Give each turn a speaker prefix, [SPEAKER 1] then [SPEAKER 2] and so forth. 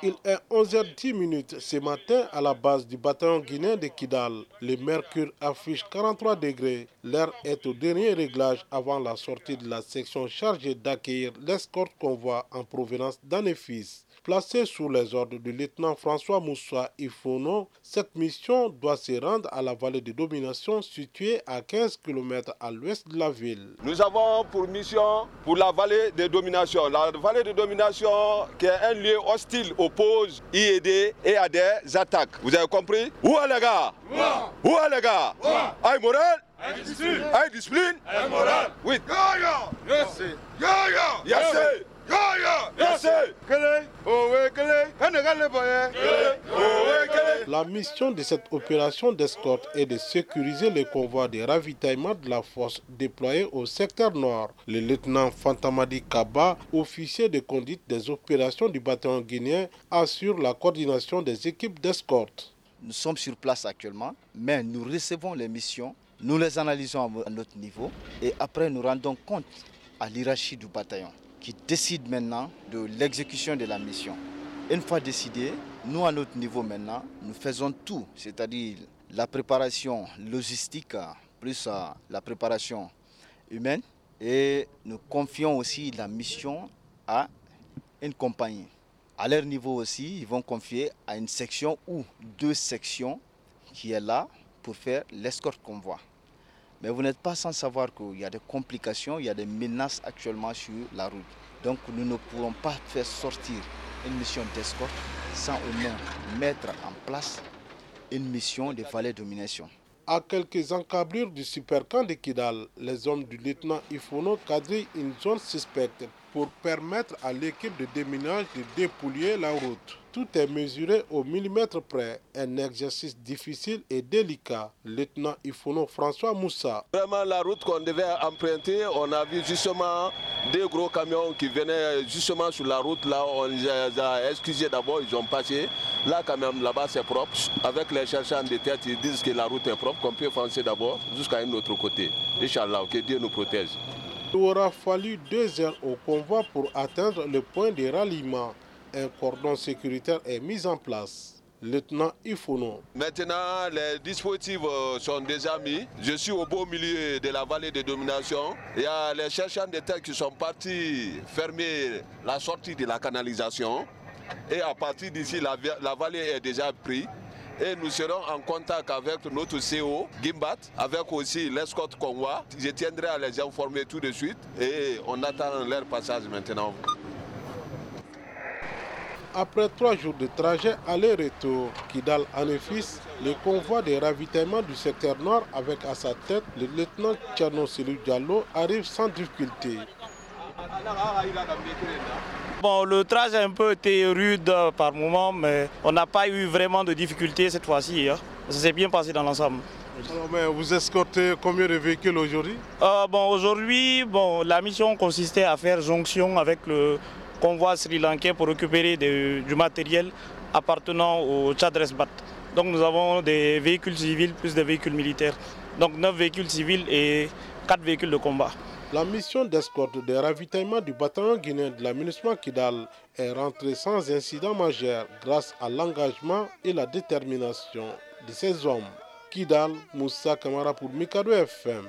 [SPEAKER 1] Il est 11h10 ce matin à la base du bataillon guinéen de Kidal. Le mercure affiche 43 degrés. L'air est au dernier réglage avant la sortie de la section chargée d'accueillir l'escorte convoi en provenance d'Anefis. Placée sous les ordres du lieutenant François Moussa Ifono, cette mission doit se rendre à la vallée de domination située à 15 km à l'ouest de la ville.
[SPEAKER 2] Nous avons pour mission pour la vallée de domination. La vallée de domination qui est un lieu hostile oppose IED et à des attaques. Vous avez compris? Où est les gars? Où est les gars? Aïe moral Aïe discipline Aïe discipline? Aïe moral Oui. Yes. Yaya Yes
[SPEAKER 1] la mission de cette opération d'escorte est de sécuriser les convois de ravitaillement de la force déployée au secteur nord. Le lieutenant Fantamadi Kaba, officier de conduite des opérations du bataillon guinéen, assure la coordination des équipes d'escorte.
[SPEAKER 3] Nous sommes sur place actuellement, mais nous recevons les missions, nous les analysons à notre niveau et après nous rendons compte à l'hierarchie du bataillon qui décide maintenant de l'exécution de la mission. Une fois décidé, nous à notre niveau maintenant, nous faisons tout, c'est-à-dire la préparation logistique plus euh, la préparation humaine et nous confions aussi la mission à une compagnie. À leur niveau aussi, ils vont confier à une section ou deux sections qui est là pour faire l'escorte convoi. Mais vous n'êtes pas sans savoir qu'il y a des complications, il y a des menaces actuellement sur la route. Donc nous ne pourrons pas faire sortir une mission d'escorte sans au moins mettre en place une mission de valet domination.
[SPEAKER 1] À quelques encablures du supercamp de Kidal, les hommes du lieutenant Ifono quadrillent une zone suspecte pour permettre à l'équipe de déminage de dépouiller la route. Tout est mesuré au millimètre près, un exercice difficile et délicat. Lieutenant Ifono François Moussa.
[SPEAKER 2] Vraiment la route qu'on devait emprunter, on a vu justement deux gros camions qui venaient justement sur la route. Là, on les a excusés d'abord, ils ont passé. Là, quand même, là-bas, c'est propre. Avec les chercheurs de tête, ils disent que la route est propre, qu'on peut foncer d'abord jusqu'à un autre côté. Inch'Allah, que Dieu nous protège.
[SPEAKER 1] Il aura fallu deux heures au convoi pour atteindre le point de ralliement. Un cordon sécuritaire est mis en place. Lieutenant Ifono.
[SPEAKER 2] Maintenant, les dispositifs euh, sont déjà mis. Je suis au beau milieu de la vallée de domination. Il y a les chercheurs de terre qui sont partis fermer la sortie de la canalisation. Et à partir d'ici, la, la vallée est déjà prise et nous serons en contact avec notre CO, Gimbat, avec aussi l'escorte convoi. Je tiendrai à les informer tout de suite et on attend leur passage maintenant.
[SPEAKER 1] Après trois jours de trajet aller-retour, Kidal Anefis, le convoi de ravitaillement du secteur nord avec à sa tête le lieutenant Tcherno Diallo arrive sans difficulté.
[SPEAKER 4] Bon, le trajet a un peu été rude par moment, mais on n'a pas eu vraiment de difficultés cette fois-ci. Hein. Ça s'est bien passé dans l'ensemble.
[SPEAKER 1] vous escortez combien de véhicules aujourd'hui?
[SPEAKER 4] Euh, bon, Aujourd'hui, bon, la mission consistait à faire jonction avec le convoi sri-lankais pour récupérer du matériel appartenant au Tchad Resbat. Donc nous avons des véhicules civils plus des véhicules militaires. Donc 9 véhicules civils et 4 véhicules de combat.
[SPEAKER 1] La mission d'escorte de ravitaillement du bataillon guinéen de l'aménagement Kidal est rentrée sans incident majeur grâce à l'engagement et la détermination de ces hommes. Kidal, Moussa Kamara pour Mikado FM.